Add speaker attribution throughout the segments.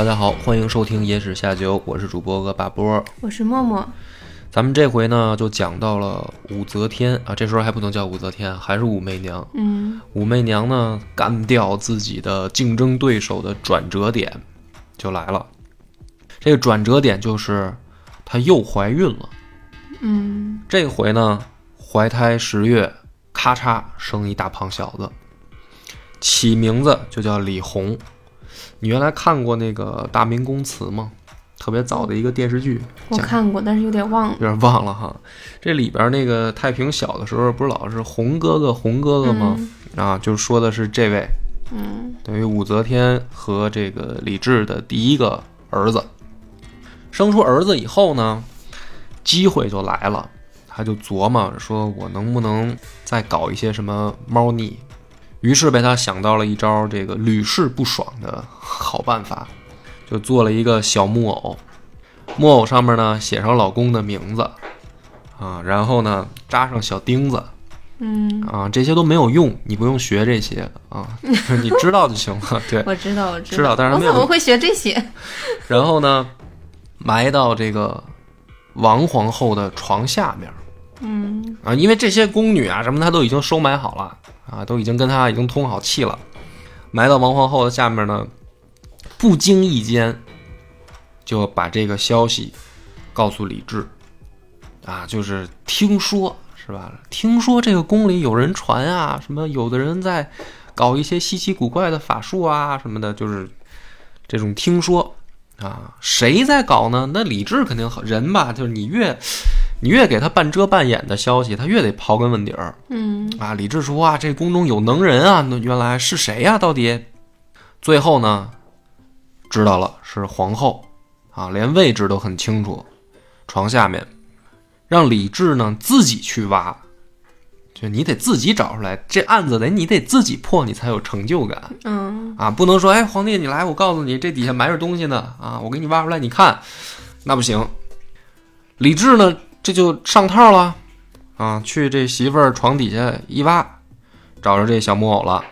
Speaker 1: 大家好，欢迎收听《野史下酒》，我是主播恶霸波。
Speaker 2: 我是默默，
Speaker 1: 咱们这回呢，就讲到了武则天啊，这时候还不能叫武则天，还是武媚娘。
Speaker 2: 嗯
Speaker 1: 武媚娘呢，干掉自己的竞争对手的转折点就来了。这个转折点就是她又怀孕了。
Speaker 2: 嗯
Speaker 1: 这回呢，怀胎十月，咔嚓生一大胖小子，起名字就叫李红。你原来看过那个《大明宫词》吗？特别早的一个电视剧，
Speaker 2: 我看过，但是有点忘了。
Speaker 1: 有点忘了哈。这里边那个太平小的时候，不是老是红哥哥红哥哥吗？啊，就说的是这位，
Speaker 2: 嗯
Speaker 1: 等于武则天和这个李治的第一个儿子。生出儿子以后呢，机会就来了，他就琢磨说，我能不能再搞一些什么猫腻？于是被他想到了一招这个屡试不爽的好办法，就做了一个小木偶，木偶上面呢写上老公的名字，啊，然后呢扎上小钉子，
Speaker 2: 嗯，
Speaker 1: 啊，这些都没有用，你不用学这些啊，你知道就行了。对，
Speaker 2: 我知道，我知
Speaker 1: 知道但是没有
Speaker 2: 我怎么会学这些？
Speaker 1: 然后呢，埋到这个王皇后的床下面
Speaker 2: 嗯
Speaker 1: 啊，因为这些宫女啊什么，她都已经收买好了啊，都已经跟她已经通好气了，埋到王皇后的下面呢，不经意间就把这个消息告诉李治啊，就是听说是吧？听说这个宫里有人传啊，什么有的人在搞一些稀奇古怪的法术啊什么的，就是这种听说啊，谁在搞呢？那李治肯定人吧，就是你越你越给他半遮半掩的消息，他越得刨根问底儿
Speaker 2: 嗯
Speaker 1: 啊。李治说啊，这宫中有能人啊，那原来是谁呀、到底？最后呢，知道了是皇后啊，连位置都很清楚，床下面，让李治呢自己去挖。就你得自己找出来，这案子得你得自己破，你才有成就感。
Speaker 2: 嗯
Speaker 1: 啊，不能说哎，皇帝你来，我告诉你这底下埋着东西呢啊，我给你挖出来，你看，那不行。李治呢，这就上套了啊，去这媳妇儿床底下一挖，找着这小木偶了，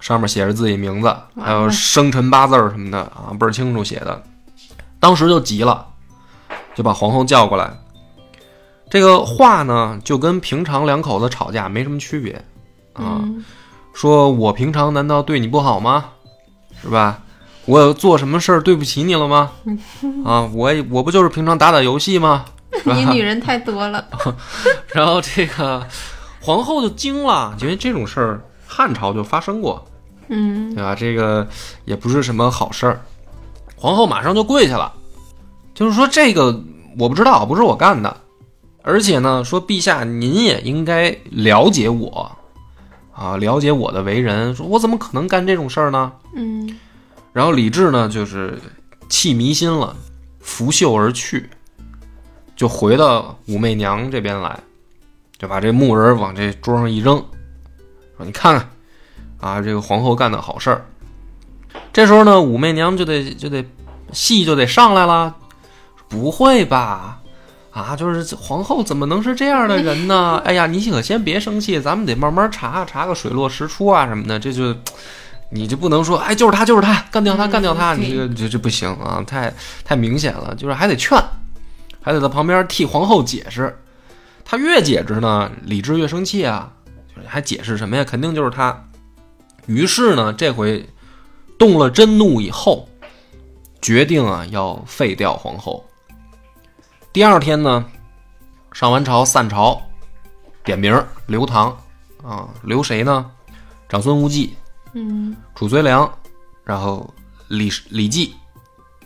Speaker 1: 上面写着自己名字，还有生辰八字儿什么的啊，倍儿清楚写的。当时就急了，就把皇后叫过来。这个话呢，就跟平常两口子吵架没什么区别啊。
Speaker 2: 嗯
Speaker 1: 说我平常难道对你不好吗？是吧？我有做什么事儿对不起你了吗？啊，我也我不就是平常打打游戏吗？
Speaker 2: 你女人 太多了。
Speaker 1: 然后这个皇后就惊了，因为这种事儿汉朝就发生过，
Speaker 2: 嗯
Speaker 1: 对吧？这个也不是什么好事儿。皇后马上就跪下了，就是说这个我不知道，不是我干的，而且呢，说陛下您也应该了解我，啊，了解我的为人，说我怎么可能干这种事儿呢？
Speaker 2: 嗯
Speaker 1: 然后李治呢，就是气迷心了，拂袖而去，就回到武媚娘这边来，就把这木人往这桌上一扔，说：“你看看，啊，这个皇后干的好事儿。”这时候呢，武媚娘就得就得戏就得上来了，不会吧？啊，就是皇后怎么能是这样的人呢？哎呀，你可先别生气，咱们得慢慢查查个水落石出啊什么的，这就。你就不能说，哎，就是他，就是他，干掉他，
Speaker 2: 嗯
Speaker 1: 干掉他，
Speaker 2: 对
Speaker 1: 你这个这这不行啊，太太明显了，就是还得劝，还得在旁边替皇后解释。他越解释呢，李治越生气啊，还解释什么呀？肯定就是他。于是呢，这回动了真怒以后，决定啊要废掉皇后。第二天呢，上完朝散朝，点名儿留唐啊，留谁呢？长孙无忌。
Speaker 2: 嗯
Speaker 1: 褚遂良，然后李李绩，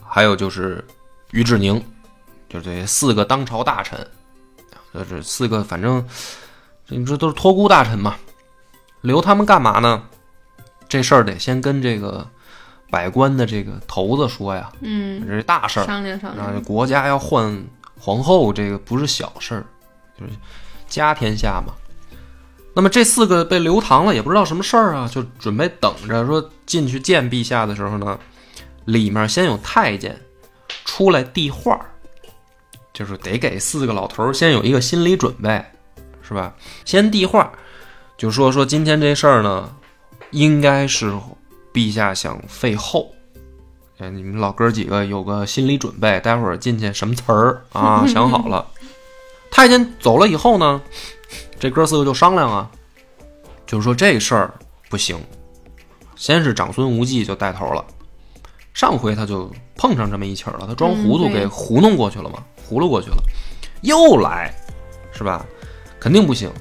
Speaker 1: 还有就是于志宁，就这四个当朝大臣，就，这四个反正你说都是托孤大臣嘛，留他们干嘛呢？这事儿得先跟这个百官的这个头子说呀，
Speaker 2: 嗯，
Speaker 1: 这是大事儿，
Speaker 2: 商量商
Speaker 1: 啊，
Speaker 2: 量，
Speaker 1: 国家要换皇后，这个不是小事儿，就是家天下嘛。那么这四个被留堂了，也不知道什么事儿啊，就准备等着说进去见陛下的时候呢，里面先有太监出来递话儿，就是得给四个老头儿先有一个心理准备，是吧？先递话儿，就说说今天这事儿呢，应该是陛下想废后，哎，你们老哥几个有个心理准备，待会儿进去什么词儿啊？想好了。太监走了以后呢，这哥四个就商量啊，就是说这事儿不行。先是长孙无忌就带头了，上回他就碰上这么一起儿了，他装糊涂给糊弄过去了嘛，糊了过去了，又来，是吧？肯定不行。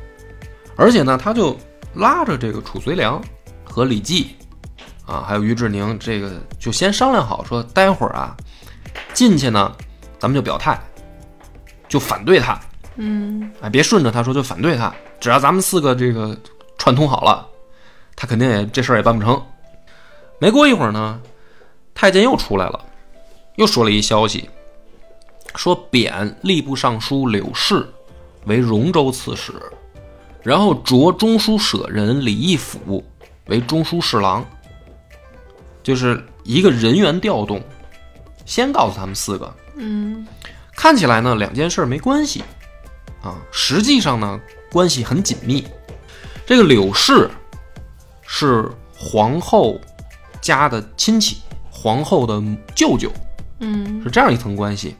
Speaker 1: 而且呢，他就拉着这个褚遂良和李绩啊，还有于志宁，这个就先商量好，说待会儿啊，进去呢，咱们就表态，就反对他，
Speaker 2: 嗯
Speaker 1: 哎，别顺着他说，就反对他。只要咱们四个这个串通好了，他肯定也这事儿也办不成。没过一会儿呢，太监又出来了，又说了一消息，说贬吏部尚书柳氏为荣州刺史，然后擢中书舍人李义府为中书侍郎，就是一个人员调动。先告诉他们四个，
Speaker 2: 嗯
Speaker 1: 看起来呢两件事没关系，啊，实际上呢关系很紧密。这个柳氏是皇后家的亲戚，皇后的舅舅，
Speaker 2: 嗯
Speaker 1: 是这样一层关系。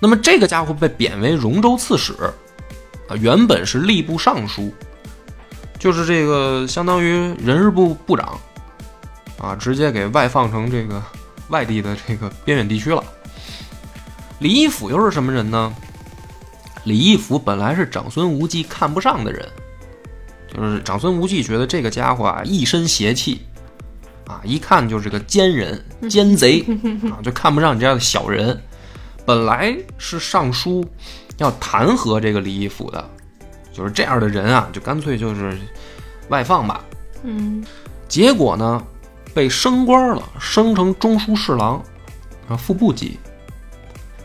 Speaker 1: 那么这个家伙被贬为荣州刺史，啊，原本是吏部尚书，就是这个相当于人事部部长，啊，直接给外放成这个外地的这个边远地区了。李义府又是什么人呢？李义府本来是长孙无忌看不上的人，就是长孙无忌觉得这个家伙啊一身邪气，啊，一看就是个奸人、奸贼啊，就看不上你这样的小人。本来是上书要弹劾这个李义府的，就是这样的人啊，就干脆就是外放吧。
Speaker 2: 嗯
Speaker 1: 结果呢，被升官了，升成中书侍郎，啊，副部级。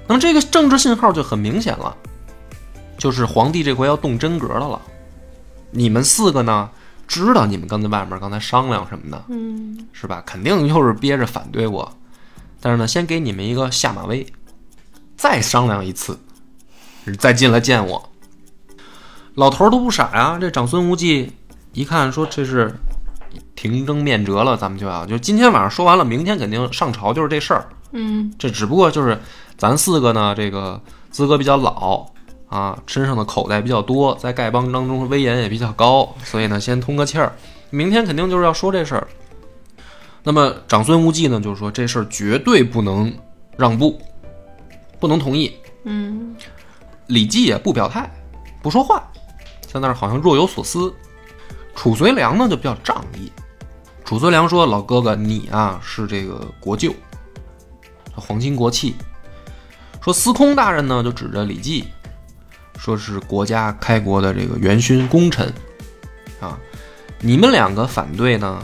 Speaker 1: 那么这个政治信号就很明显了，就是皇帝这回要动真格的了。你们四个呢，知道你们刚在外面刚才商量什么的，
Speaker 2: 嗯
Speaker 1: 是吧？肯定又是憋着反对我，但是呢，先给你们一个下马威，再商量一次，再进来见我。老头儿都不傻呀，这长孙无忌一看说这是停征面折了，咱们就要就今天晚上说完了，明天肯定上朝就是这事儿。
Speaker 2: 嗯
Speaker 1: 这只不过就是咱四个呢，这个资格比较老啊，身上的口袋比较多，在丐帮当中威严也比较高，所以呢，先通个气儿。明天肯定就是要说这事儿。那么长孙无忌呢，就是说这事儿绝对不能让步，不能同意。
Speaker 2: 嗯
Speaker 1: 李绩也不表态，不说话，在那儿好像若有所思。褚遂良呢就比较仗义，褚遂良说：“老哥哥，你啊是这个国舅，皇亲国戚。”说司空大人呢就指着李绩，说是国家开国的这个元勋功臣，啊，你们两个反对呢，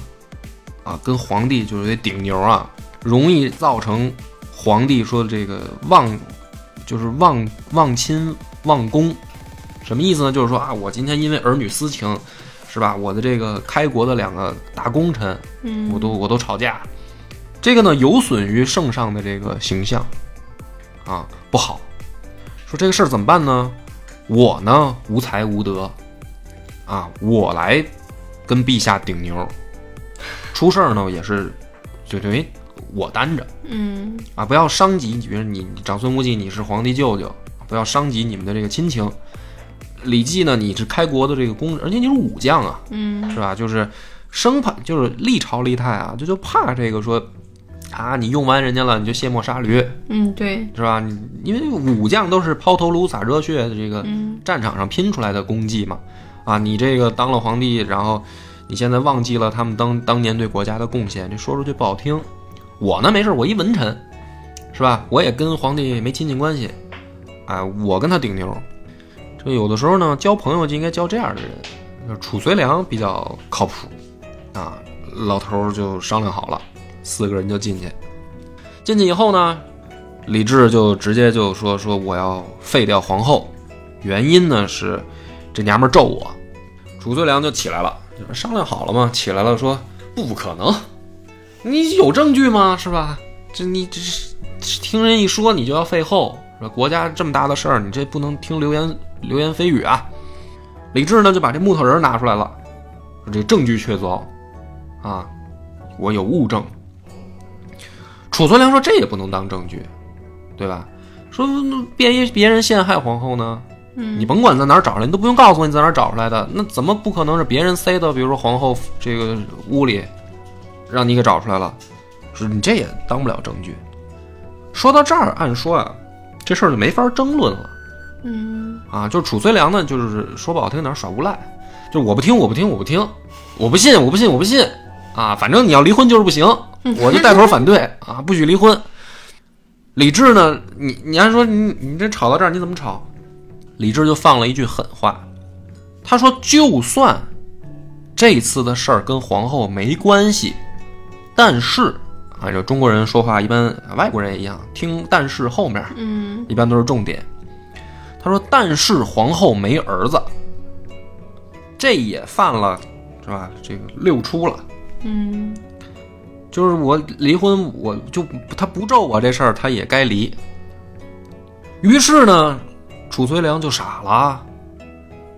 Speaker 1: 啊，跟皇帝就是得顶牛啊，容易造成皇帝说这个忘就是忘忘亲忘公，什么意思呢？就是说啊，我今天因为儿女私情，是吧？我的这个开国的两个大功臣，
Speaker 2: 嗯，
Speaker 1: 我都我都吵架，这个呢有损于圣上的这个形象，啊，不好。说这个事儿怎么办呢？我呢无才无德，啊，我来跟陛下顶牛，出事儿呢也是就等于我担着。
Speaker 2: 嗯
Speaker 1: 啊，不要伤及，比如你你长孙无忌，你是皇帝舅舅，不要伤及你们的这个亲情。李绩呢，你是开国的这个功，而且你是武将啊，
Speaker 2: 嗯
Speaker 1: 是吧？就是生怕就是历朝历代啊，就就怕这个说啊，你用完人家了，你就卸磨杀驴，
Speaker 2: 嗯对，
Speaker 1: 是吧？你因为武将都是抛头颅洒热血的这个
Speaker 2: 嗯
Speaker 1: 战场上拼出来的功绩嘛，啊，你这个当了皇帝，然后你现在忘记了他们当当年对国家的贡献，这说出去不好听。我呢没事，我一文臣，是吧？我也跟皇帝没亲戚关系，哎，我跟他顶牛。这有的时候呢，交朋友就应该交这样的人。就褚遂良比较靠谱，啊，老头就商量好了，四个人就进去。进去以后呢，李治就直接就说说我要废掉皇后，原因呢是这娘们咒我。褚遂良就起来了，商量好了嘛，起来了说不可能，你有证据吗？是吧？这你这是听人一说你就要废后，是吧？国家这么大的事儿，你这不能听流言流言蜚语啊。李治呢就把这木头人拿出来了，说这证据确凿啊，我有物证。褚遂良说这也不能当证据，对吧？说别别人陷害皇后呢，
Speaker 2: 嗯
Speaker 1: 你甭管在哪儿找出来，你都不用告诉我你在哪儿找出来的，那怎么不可能是别人塞到比如说皇后这个屋里，让你给找出来了？说你这也当不了证据。说到这儿，按说啊，这事儿就没法争论了
Speaker 2: 嗯
Speaker 1: 啊。就是褚遂良呢，就是说不好听点儿耍无赖，就是我不听，我不听，我不听，我不信，我不信，我不信啊！反正你要离婚就是不行，我就带头反对 啊，不许离婚。李治呢，你你还说你你这吵到这儿你怎么吵？李治就放了一句狠话，他说：“就算这次的事儿跟皇后没关系，但是啊，这中国人说话一般，外国人也一样，听但是后面
Speaker 2: 嗯
Speaker 1: 一般都是重点。他说：“但是皇后没儿子，这也犯了是吧？这个六出了。
Speaker 2: 嗯
Speaker 1: 就是我离婚，我就他不咒我这事儿，他也该离。于是呢，褚遂良就傻了，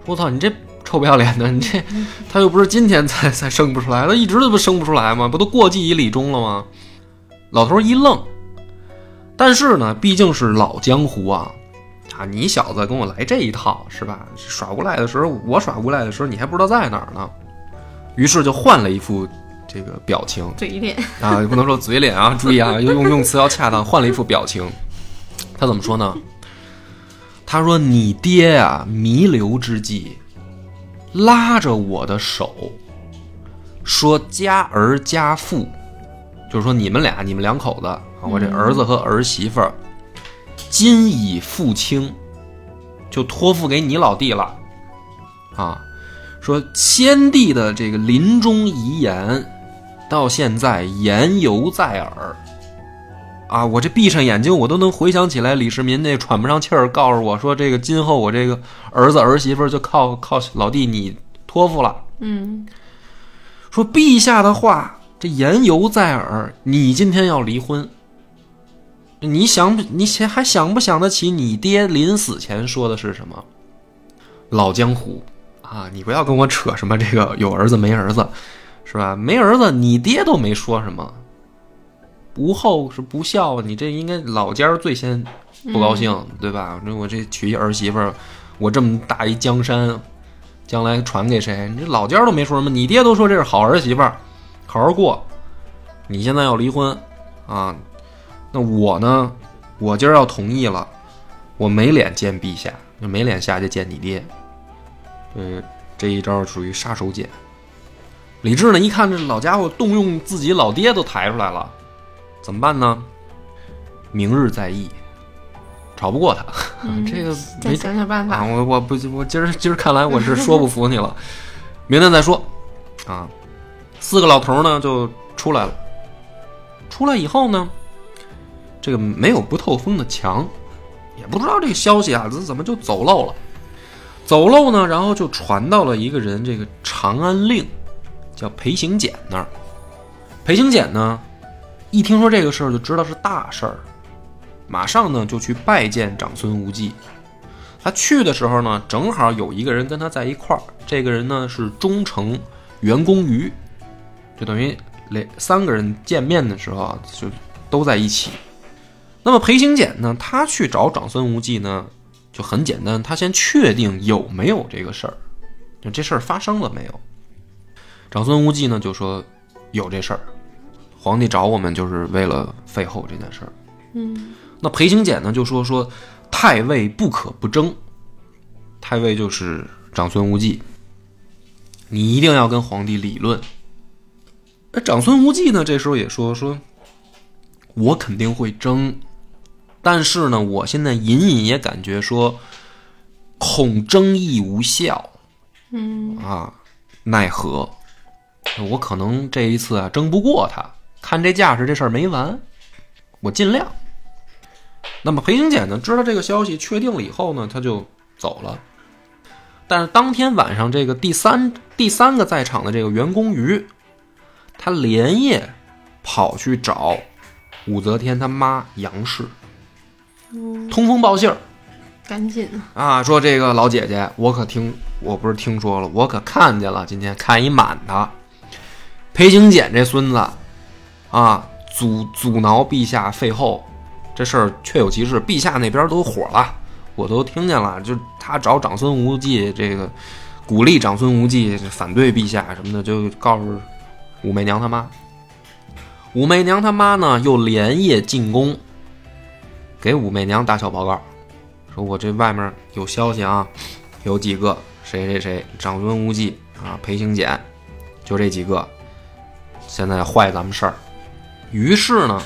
Speaker 1: 我操，你这臭不要脸的，你这他又不是今天才 才生不出来，他一直都不生不出来吗？不都过继以礼中了吗？老头一愣，但是呢，毕竟是老江湖啊，啊，你小子跟我来这一套是吧？耍无赖的时候，我耍无赖的时候，你还不知道在哪儿呢。于是就换了一副这个表情，
Speaker 2: 嘴脸，
Speaker 1: 啊，不能说嘴脸啊，注意啊，用用词要恰当。换了一副表情，他怎么说呢？他说：“你爹啊，弥留之际，拉着我的手，说家儿家父，就是说你们俩，你们两口子，我这儿子和儿媳妇儿，今已父亲，就托付给你老弟了，啊。”说先帝的这个临终遗言，到现在言犹在耳。啊，我这闭上眼睛，我都能回想起来李世民那喘不上气儿，告诉我说，这个今后我这个儿子儿媳妇就靠靠老弟你托付了。
Speaker 2: 嗯
Speaker 1: 说陛下的话，这言犹在耳。你今天要离婚，你想？你想还想不想得起你爹临死前说的是什么？老江湖啊，你不要跟我扯什么这个有儿子没儿子，是吧？没儿子，你爹都没说什么，不厚是不孝，你这应该老家儿最先不高兴，对吧？那我这娶一儿媳妇儿，我这么大一江山，将来传给谁？你这老家儿都没说什么，你爹都说这是好儿媳妇儿，好好过。你现在要离婚啊？那我呢？我今儿要同意了，我没脸见陛下，就没脸下去见你爹。嗯，这一招属于杀手锏。李治呢，一看这老家伙动用自己老爹都抬出来了，怎么办呢？明日再议，吵不过他，
Speaker 2: 嗯
Speaker 1: 这个
Speaker 2: 再
Speaker 1: 没
Speaker 2: 想想办
Speaker 1: 啊，
Speaker 2: 法。
Speaker 1: 我我不我今儿今儿看来我是说不服你了，明天再说。啊，四个老头儿呢就出来了。出来以后呢，这个没有不透风的墙，也不知道这个消息啊怎怎么就走漏了。走漏呢，然后就传到了一个人这个长安令，叫裴行俭那儿。裴行俭呢，一听说这个事儿就知道是大事儿，马上呢就去拜见长孙无忌。他去的时候呢，正好有一个人跟他在一块儿，这个人呢是忠诚袁公瑜，就等于两三个人见面的时候，就都在一起。那么裴行俭呢，他去找长孙无忌呢，就很简单，他先确定有没有这个事儿，就这事儿发生了没有。长孙无忌呢就说有这事儿，皇帝找我们就是为了废后这件事儿。
Speaker 2: 嗯
Speaker 1: 那裴行俭呢就说说太尉不可不争，太尉就是长孙无忌，你一定要跟皇帝理论。那长孙无忌呢这时候也说说，我肯定会争，但是呢，我现在隐隐也感觉说，恐争议无效
Speaker 2: 嗯
Speaker 1: 啊，奈何？我可能这一次啊争不过他，看这架势，这事儿没完，我尽量。那么裴行俭呢，知道这个消息确定了以后呢，他就走了。但是当天晚上，这个第三第三个在场的这个袁公瑜，他连夜跑去找武则天他妈杨氏，通风报信儿
Speaker 2: 赶紧啊！
Speaker 1: 啊，说这个老姐姐，我可听我不是听说了，我可看见了，今天看一满的，裴行俭这孙子啊，阻阻挠陛下废后，这事儿确有其事，陛下那边都火了，我都听见了，就他找长孙无忌，这个鼓励长孙无忌反对陛下什么的，就告诉武媚娘他妈。武媚娘他妈呢，又连夜进宫，给武媚娘打小报告，说我这外面有消息啊，有几个谁谁谁，长孙无忌啊，裴行俭，就这几个，现在坏咱们事儿。于是呢，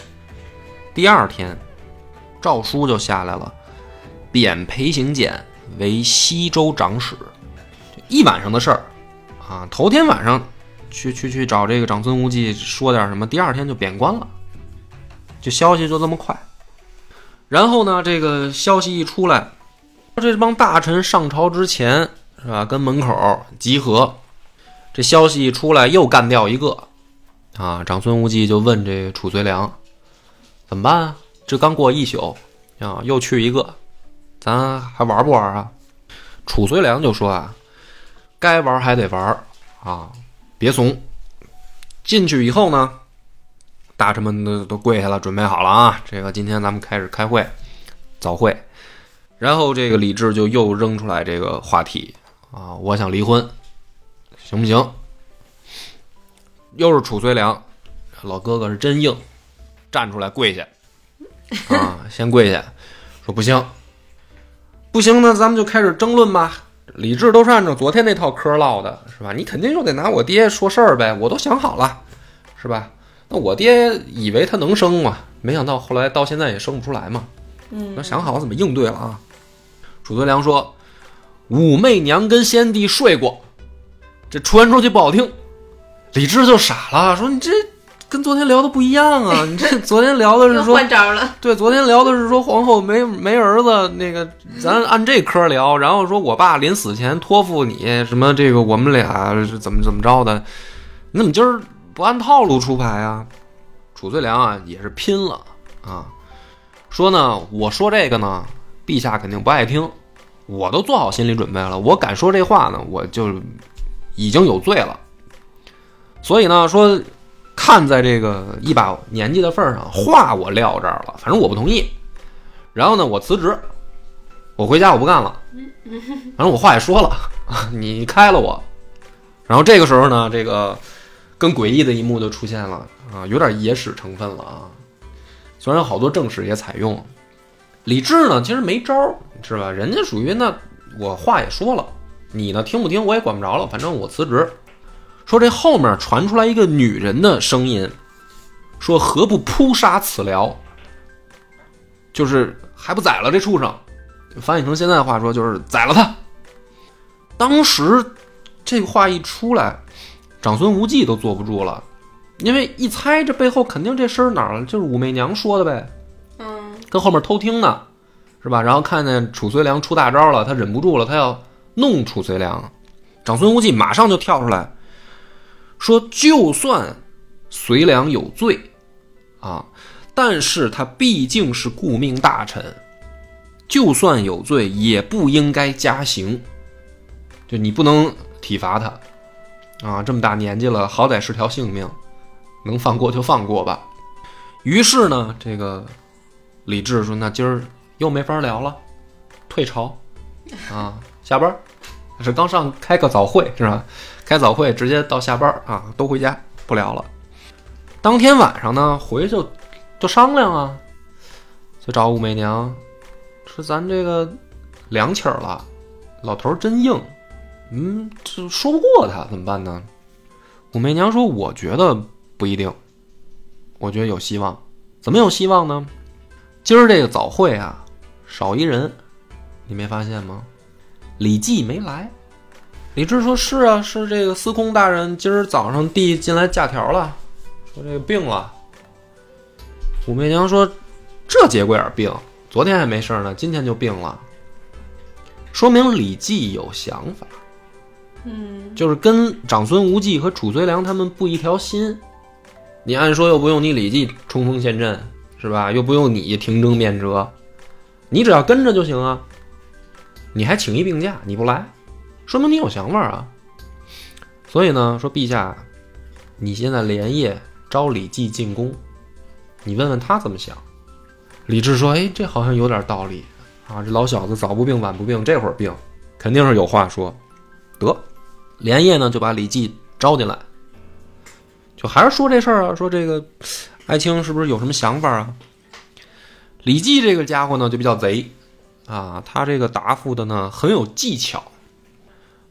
Speaker 1: 第二天，诏书就下来了，贬裴行俭为西州长史。一晚上的事儿啊，头天晚上去去去找这个长孙无忌说点什么，第二天就贬官了，就消息就这么快。然后呢，这个消息一出来，这帮大臣上朝之前是吧，跟门口集合。这消息一出来，又干掉一个啊！长孙无忌就问这褚遂良怎么办啊？这刚过一宿啊，又去一个，咱还玩不玩啊？褚遂良就说啊，该玩还得玩啊，别怂。进去以后呢，大臣们都都跪下了，准备好了啊！这个今天咱们开始开会，早会。然后这个李治就又扔出来这个话题啊，我想离婚，行不行？又是褚遂良，老哥哥是真硬，站出来跪下 啊，先跪下，说不行，不行呢，咱们就开始争论吧。李治都是按照昨天那套嗑唠的，是吧？你肯定又得拿我爹说事儿呗，我都想好了，是吧？那我爹以为他能生嘛，没想到后来到现在也生不出来嘛。
Speaker 2: 嗯
Speaker 1: 那想好怎么应对了啊？褚遂良说：“武媚娘跟先帝睡过，这传出去不好听。”李治就傻了，说：“你这跟昨天聊的不一样啊！你这昨天聊的是说
Speaker 2: 换招了，
Speaker 1: 对，昨天聊的是说皇后没没儿子，那个 咱按这科聊，然后说我爸临死前托付你什么这个我们俩是怎么怎么着的，你怎么今儿不按套路出牌啊？褚遂良啊也是拼了啊，说呢我说这个呢，陛下肯定不爱听，我都做好心理准备了，我敢说这话呢，我就已经有罪了，所以呢说。看在这个一把年纪的份上，话我撂这儿了，反正我不同意。然后呢，我辞职，我回家我不干了。反正我话也说了，你开了我。然后这个时候呢，这个更诡异的一幕就出现了啊，有点野史成分了啊。虽然好多正史也采用，李治呢其实没招儿，是吧？人家属于那我话也说了，你呢听不听我也管不着了，反正我辞职。说这后面传出来一个女人的声音，说何不扑杀此僚？就是还不宰了这畜生？翻译成现在话说就是宰了他。当时这话一出来，长孙无忌都坐不住了，因为一猜这背后肯定这声儿哪儿了，就是武媚娘说的呗，
Speaker 2: 嗯
Speaker 1: 跟后面偷听呢，是吧？然后看见褚遂良出大招了，他忍不住了，他要弄褚遂良。长孙无忌马上就跳出来。说，就算隋良有罪，啊，但是他毕竟是顾命大臣，就算有罪，也不应该加刑。就你不能体罚他，啊，这么大年纪了，好歹是条性命，能放过就放过吧。于是呢，这个李治说：“那今儿又没法聊了，退朝，啊，下班。”是刚上开个早会是吧？开早会直接到下班啊，都回家不聊了。当天晚上呢，回去就商量啊，就找武媚娘说：“咱这个两起儿了，老头儿真硬，嗯，这说不过他怎么办呢？”武媚娘说：“我觉得不一定，我觉得有希望。怎么有希望呢？今儿这个早会啊，少一人，你没发现吗？”李绩没来，李治说是啊，是这个司空大人今儿早上递进来假条了，说这个病了武媚娘说：“这节骨眼病，昨天还没事儿呢，今天就病了，说明李绩有想法，
Speaker 2: 嗯
Speaker 1: 就是跟长孙无忌和褚遂良他们不一条心。你按说又不用你李绩冲锋陷阵，是吧？又不用你停征免折，你只要跟着就行啊。你还请一病假，你不来，说明你有想法啊。所以呢，说陛下，你现在连夜招李绩进宫，你问问他怎么想。李治说：“哎，这好像有点道理啊！这老小子早不病晚不病，这会儿病，肯定是有话说。得，连夜呢就把李绩招进来，就还是说这事儿啊，说这个爱卿是不是有什么想法啊？李绩这个家伙呢就比较贼啊，他这个答复的呢很有技巧。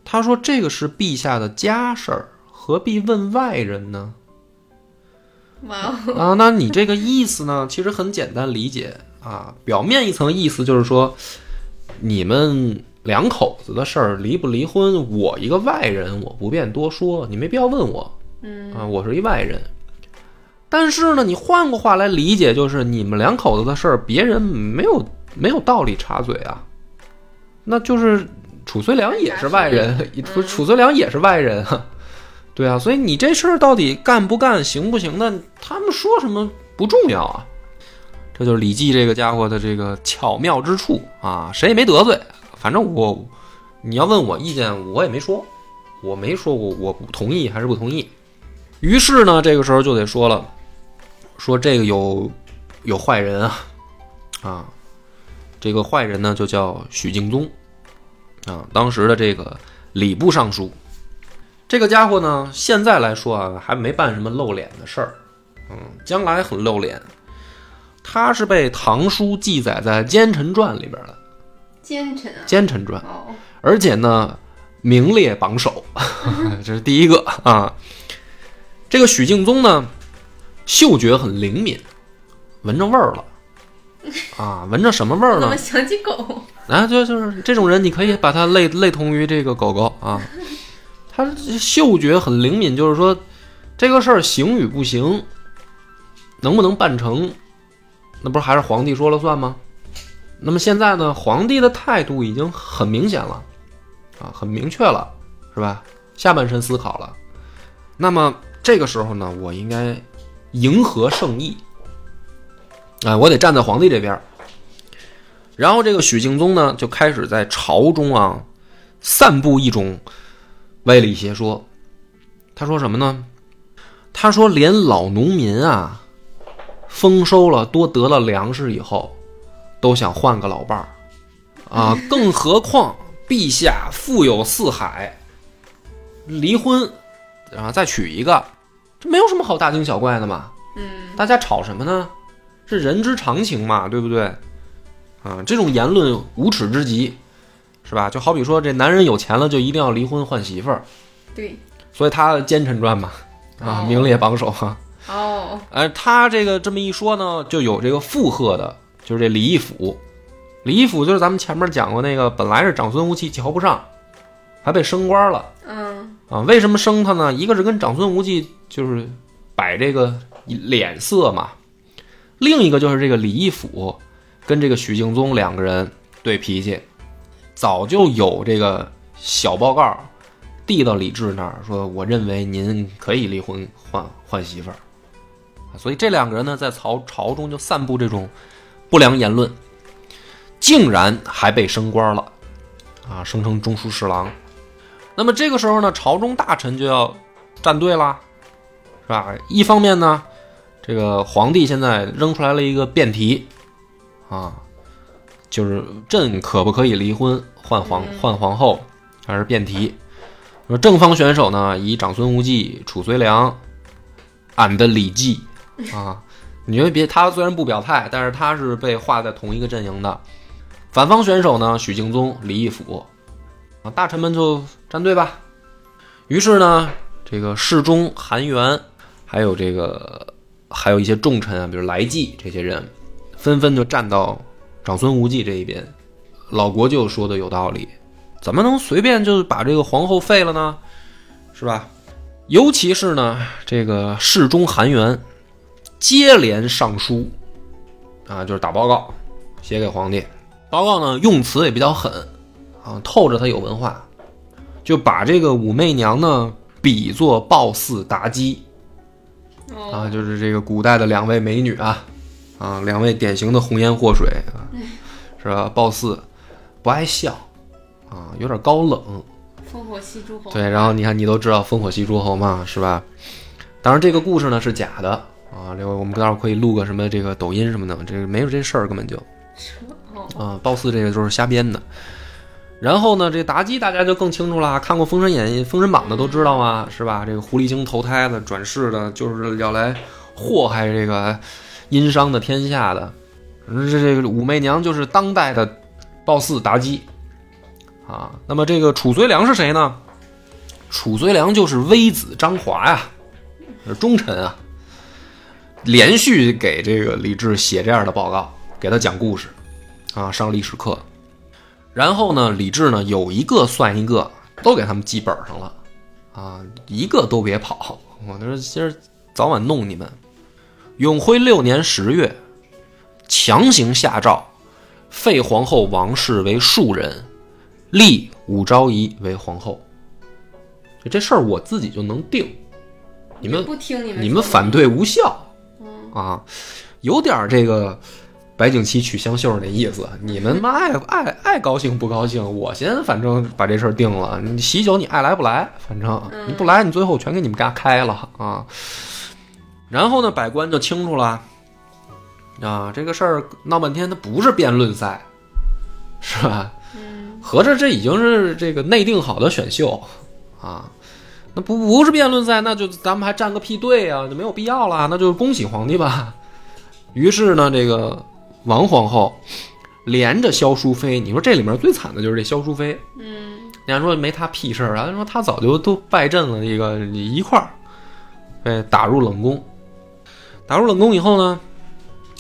Speaker 1: 他说：“这个是陛下的家事儿，何必问外人呢？”啊，那你这个意思呢，其实很简单理解啊。表面一层意思就是说，你们两口子的事儿离不离婚，我一个外人，我不便多说，你没必要问我
Speaker 2: 嗯
Speaker 1: 啊，我是一外人。但是呢，你换个话来理解，就是你们两口子的事儿，别人没有没有道理插嘴啊。那就是褚遂良也是外人，褚褚遂良也是外人啊。对啊，所以你这事儿到底干不干、行不行的，他们说什么不重要啊。这就是李绩这个家伙的这个巧妙之处啊，谁也没得罪。反正我，你要问我意见，我也没说，我没说过我不同意还是不同意。于是呢，这个时候就得说了，说这个有有坏人啊，啊，这个坏人呢就叫许敬宗啊，当时的这个礼部尚书。这个家伙呢，现在来说啊，还没办什么露脸的事儿，嗯，将来很露脸。他是被唐书记载在《奸臣传》里边的
Speaker 2: 奸臣啊《
Speaker 1: 奸臣传》，
Speaker 2: 哦，
Speaker 1: 而且呢，名列榜首，这是第一个啊。这个许敬宗呢，嗅觉很灵敏，闻着味儿了 啊，闻着什么味儿呢
Speaker 2: 怎么？想起狗？
Speaker 1: 啊，就就是这种人，你可以把它类类同于这个狗狗啊。他嗅觉很灵敏，就是说这个事儿行与不行，能不能办成，那不是还是皇帝说了算吗？那么现在呢，皇帝的态度已经很明显了，啊，很明确了，是吧？下半身思考了。那么这个时候呢，我应该迎合圣意，啊，我得站在皇帝这边。然后这个许敬宗呢，就开始在朝中啊，散布一种歪理邪说。他说什么呢？他说连老农民啊，丰收了多得了粮食以后，都想换个老伴儿啊，更何况陛下富有四海，离婚，然后再娶一个，这没有什么好大惊小怪的嘛。
Speaker 2: 嗯
Speaker 1: 大家吵什么呢？是人之常情嘛，对不对？啊，这种言论无耻之极，是吧？就好比说，这男人有钱了就一定要离婚换媳妇儿，
Speaker 2: 对，
Speaker 1: 所以他《奸臣传》嘛，啊，
Speaker 2: 哦
Speaker 1: 名列榜首哈。
Speaker 2: 哦，
Speaker 1: 哎他这个这么一说呢，就有这个附和的，就是这李义府。李义府就是咱们前面讲过那个，本来是长孙无忌瞧不上，还被升官了
Speaker 2: 嗯
Speaker 1: 啊。为什么升他呢？一个是跟长孙无忌就是摆这个脸色嘛，另一个就是这个李义府跟这个许敬宗两个人对脾气，早就有这个小报告递到李治那儿，说我认为您可以离婚换换媳妇儿。所以这两个人呢，在朝朝中就散布这种不良言论，竟然还被升官了，啊，升成中书侍郎。那么这个时候呢，朝中大臣就要站队啦，是吧？一方面呢，这个皇帝现在扔出来了一个辩题，啊，就是朕可不可以离婚换皇
Speaker 2: 嗯
Speaker 1: 换皇后，还是辩题。说正方选手呢，以长孙无忌、褚遂良、俺的李绩啊，你觉得别他虽然不表态，但是他是被划在同一个阵营的。反方选手呢，许敬宗、李义府啊，大臣们就站队吧。于是呢，这个侍中韩元，还有这个还有一些重臣啊，比如来济这些人，纷纷就站到长孙无忌这一边。老国舅说的有道理，怎么能随便就把这个皇后废了呢？是吧？尤其是呢，这个侍中韩元接连上书啊，就是打报告，写给皇帝。报告呢用词也比较狠啊，透着他有文化，就把这个武媚娘呢比作褒姒、妲己啊，
Speaker 2: 哦，
Speaker 1: 就是这个古代的两位美女啊，啊，两位典型的红颜祸水啊，是吧？褒姒不爱笑啊，有点高冷，
Speaker 2: 烽火戏诸侯。
Speaker 1: 对，然后你看，你都知道烽火戏诸侯嘛，是吧？当然，这个故事呢是假的啊。这个我们待会儿可以录个什么这个抖音什么的，这个没有这事儿，根本就
Speaker 2: 哦，
Speaker 1: 啊，褒姒这个就是瞎编的。然后呢，这妲己大家就更清楚了，看过《封神演义》《封神榜》的都知道嘛，是吧？这个狐狸精投胎的转世的，就是要来祸害这个殷商的天下的。这这个武媚娘就是当代的褒姒、妲己啊。那么这个褚遂良是谁呢？褚遂良就是微子张华呀、忠臣啊，连续给这个李治写这样的报告，给他讲故事啊，上历史课。然后呢，李治呢有一个算一个，都给他们记本上了啊，一个都别跑。我说今儿早晚弄你们。永徽六年十月，强行下诏，废皇后王氏为庶人，立武昭仪为皇后。这事儿我自己就能定，你们
Speaker 2: 不听你们
Speaker 1: 你们反对无效
Speaker 2: 嗯
Speaker 1: 啊，有点儿这个白景琦娶香秀那意思。你们妈爱爱爱高兴不高兴，我先反正把这事儿定了。你喜酒你爱来不来，反正
Speaker 2: 嗯
Speaker 1: 你不来，你最后全给你们家开了啊。然后呢，百官就清楚了啊，这个事儿闹半天，它不是辩论赛，是吧？
Speaker 2: 嗯，
Speaker 1: 合着这已经是这个内定好的选秀啊，那不不是辩论赛，那就咱们还站个屁队啊，就没有必要了，那就恭喜皇帝吧。于是呢，这个王皇后连着萧淑妃，你说这里面最惨的就是这萧淑妃，
Speaker 2: 嗯，
Speaker 1: 人家说没她屁事儿啊，说她早就都败阵了，这个一块儿被打入冷宫。打入冷宫以后呢，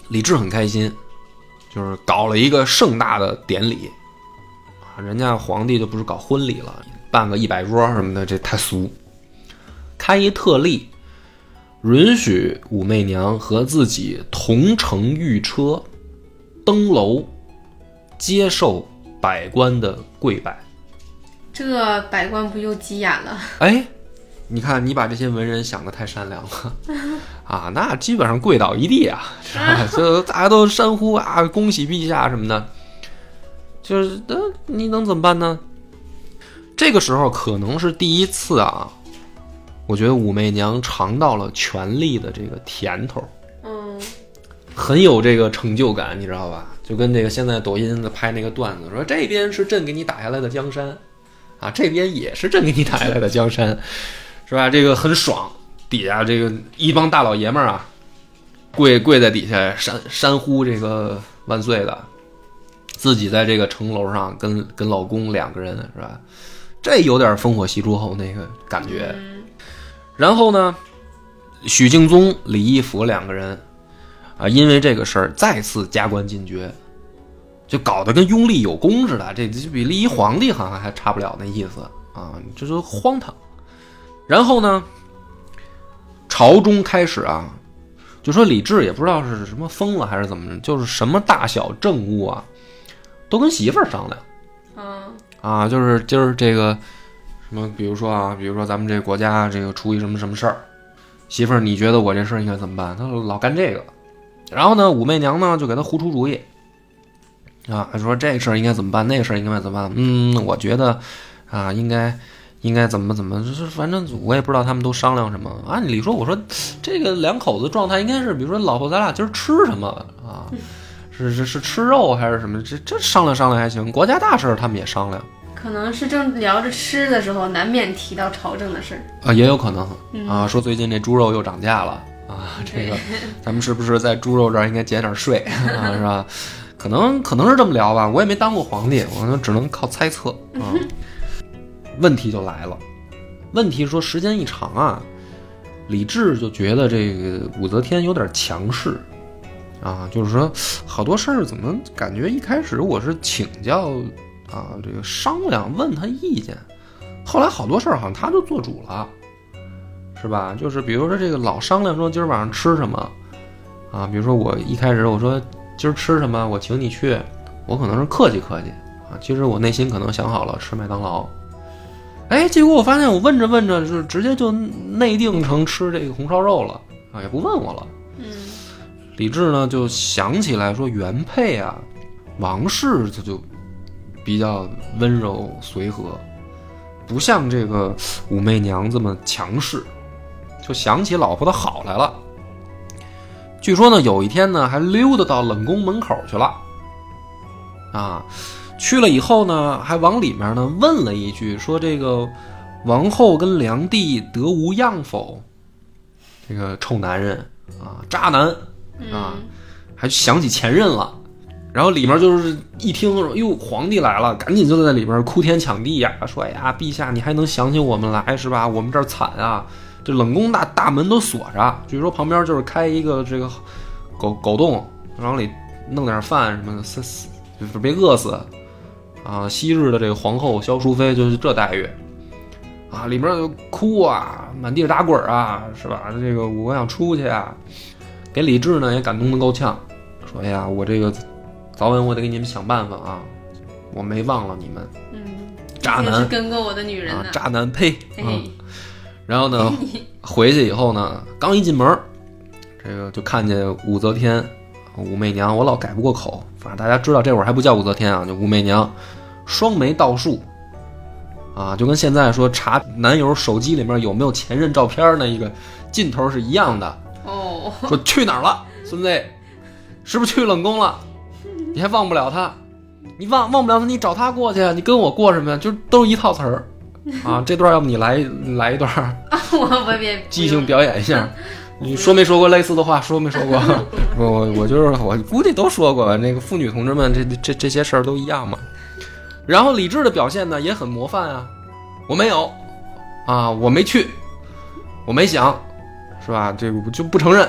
Speaker 1: 李治很开心，就是搞了一个盛大的典礼啊，人家皇帝就不是搞婚礼了，办个一百桌什么的，这太俗。开一特例，允许武媚娘和自己同乘御车，登楼，接受百官的跪拜。
Speaker 2: 这百官不就急眼了？
Speaker 1: 哎，你看，你把这些文人想的太善良了 啊，那基本上跪倒一地啊，是吧？就大家都山呼啊，恭喜陛下什么的，就是那你能怎么办呢？这个时候可能是第一次啊，我觉得武媚娘尝到了权力的这个甜头，
Speaker 2: 嗯，
Speaker 1: 很有这个成就感，你知道吧？就跟这个现在抖音的拍那个段子说，这边是朕给你打下来的江山，啊，这边也是朕给你打下来的江山，是吧？这个很爽，底下这个一帮大老爷们儿啊，跪跪在底下山山呼这个万岁的，自己在这个城楼上跟跟老公两个人是吧？这有点烽火戏诸侯那个感觉。
Speaker 2: 嗯
Speaker 1: 然后呢，许敬宗、李义府两个人啊，因为这个事儿再次加官进爵，就搞得跟拥立有功似的，这这比立一皇帝好像还差不了那意思啊，这就荒唐。然后呢，朝中开始啊，就说李治也不知道是什么疯了还是怎么着，就是什么大小政务啊，都跟媳妇儿商量。
Speaker 2: 嗯
Speaker 1: 啊，就是就是这个什么，比如说啊，比如说咱们这个国家这个出一什么什么事儿，媳妇儿，你觉得我这事儿应该怎么办？他老干这个，然后呢，武媚娘呢就给他胡出主意，啊，说这事儿应该怎么办，那个事儿应该怎么办？嗯，我觉得啊，应该应该怎么怎么，就是反正我也不知道他们都商量什么。按理说，我说这个两口子状态应该是，比如说老婆，咱俩今儿吃什么啊？是是是吃肉还是什么？这这商量商量还行，国家大事儿他们也商量。
Speaker 2: 可能是正聊着吃的时候，难免提到朝政的事儿。
Speaker 1: 啊，也有可能
Speaker 2: 嗯
Speaker 1: 啊，说最近这猪肉又涨价了啊，这个咱们是不是在猪肉这儿应该减点税 啊，是吧？可能可能是这么聊吧，我也没当过皇帝，我就只能靠猜测啊。问题就来了，问题说时间一长啊，李治就觉得这个武则天有点强势啊，就是说好多事儿怎么感觉一开始我是请教啊，这个商量问他意见，后来好多事儿好像他就做主了，是吧？就是比如说这个老商量说今儿晚上吃什么啊，比如说我一开始我说今儿吃什么？我请你去。我可能是客气客气啊，其实我内心可能想好了吃麦当劳。哎，结果我发现我问着问着，就直接就内定成吃这个红烧肉了啊，也不问我了。
Speaker 2: 嗯
Speaker 1: 李治呢就想起来说，原配啊，王氏他就比较温柔随和，不像这个武媚娘这么强势，就想起老婆的好来了。据说呢，有一天呢，还溜达到冷宫门口去了，啊，去了以后呢，还往里面呢问了一句，说这个王后跟梁帝得无恙否？这个臭男人啊，渣男，啊
Speaker 2: 嗯
Speaker 1: 还想起前任了。然后里面就是一听说，哟，皇帝来了，赶紧就在里边哭天抢地呀，说：“哎呀，陛下，你还能想起我们来是吧？我们这儿惨啊，这冷宫大大门都锁着，据说旁边就是开一个这个狗狗洞，往里弄点饭什么的，死死就是别饿死啊。昔日的这个皇后萧淑妃就是这待遇啊，里面就哭啊，满地打滚啊，是吧？这个我想出去啊，给李治呢也感动的够呛，说：“哎呀，我这个早晚我得给你们想办法啊，我没忘了你们
Speaker 2: 嗯，
Speaker 1: 渣男
Speaker 2: 跟过我的女人
Speaker 1: 啊
Speaker 2: 呢，，
Speaker 1: 渣男呸！”
Speaker 2: 嘿
Speaker 1: 嗯，然后呢，回去以后呢，刚一进门，这个就看见武则天、武媚娘，我老改不过口，反正大家知道这会儿还不叫武则天啊，就武媚娘，双眉倒竖，啊，就跟现在说查男友手机里面有没有前任照片那一个劲头是一样的。
Speaker 2: 哦，
Speaker 1: 说去哪儿了，孙子？是不是去冷宫了？你还忘不了他？你忘忘不了他，你找他过去啊！你跟我过什么呀？就都是一套词儿啊！这段要不你来来一段儿
Speaker 2: 我我别
Speaker 1: 即兴表演一下。你说没说过类似的话？说没说过？我我我就是我估计都说过吧。那个妇女同志们，这这这些事儿都一样嘛。然后李治的表现呢也很模范啊，我没有啊，我没去，我没想，是吧？这个我就不承认。